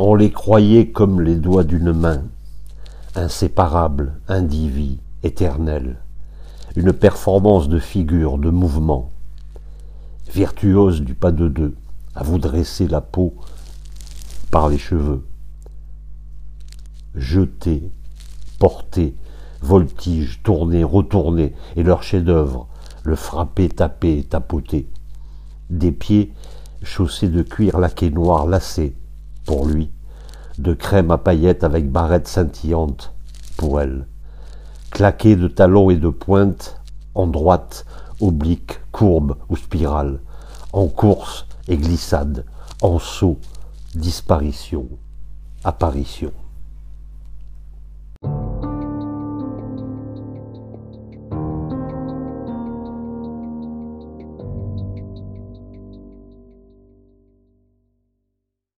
On les croyait comme les doigts d'une main, inséparables, indivis, éternels, une performance de figure, de mouvement, virtuose du pas de deux, à vous dresser la peau par les cheveux, jeter, porter, voltige, tourner, retourner, et leur chef-d'œuvre, le frapper, taper, tapoter. Des pieds chaussés de cuir laqué noir lacé, pour lui, de crème à paillettes avec barrettes scintillantes, pour elle, claqués de talons et de pointes, en droite, oblique, courbe ou spirale, en course et glissade, en saut, disparition, apparition.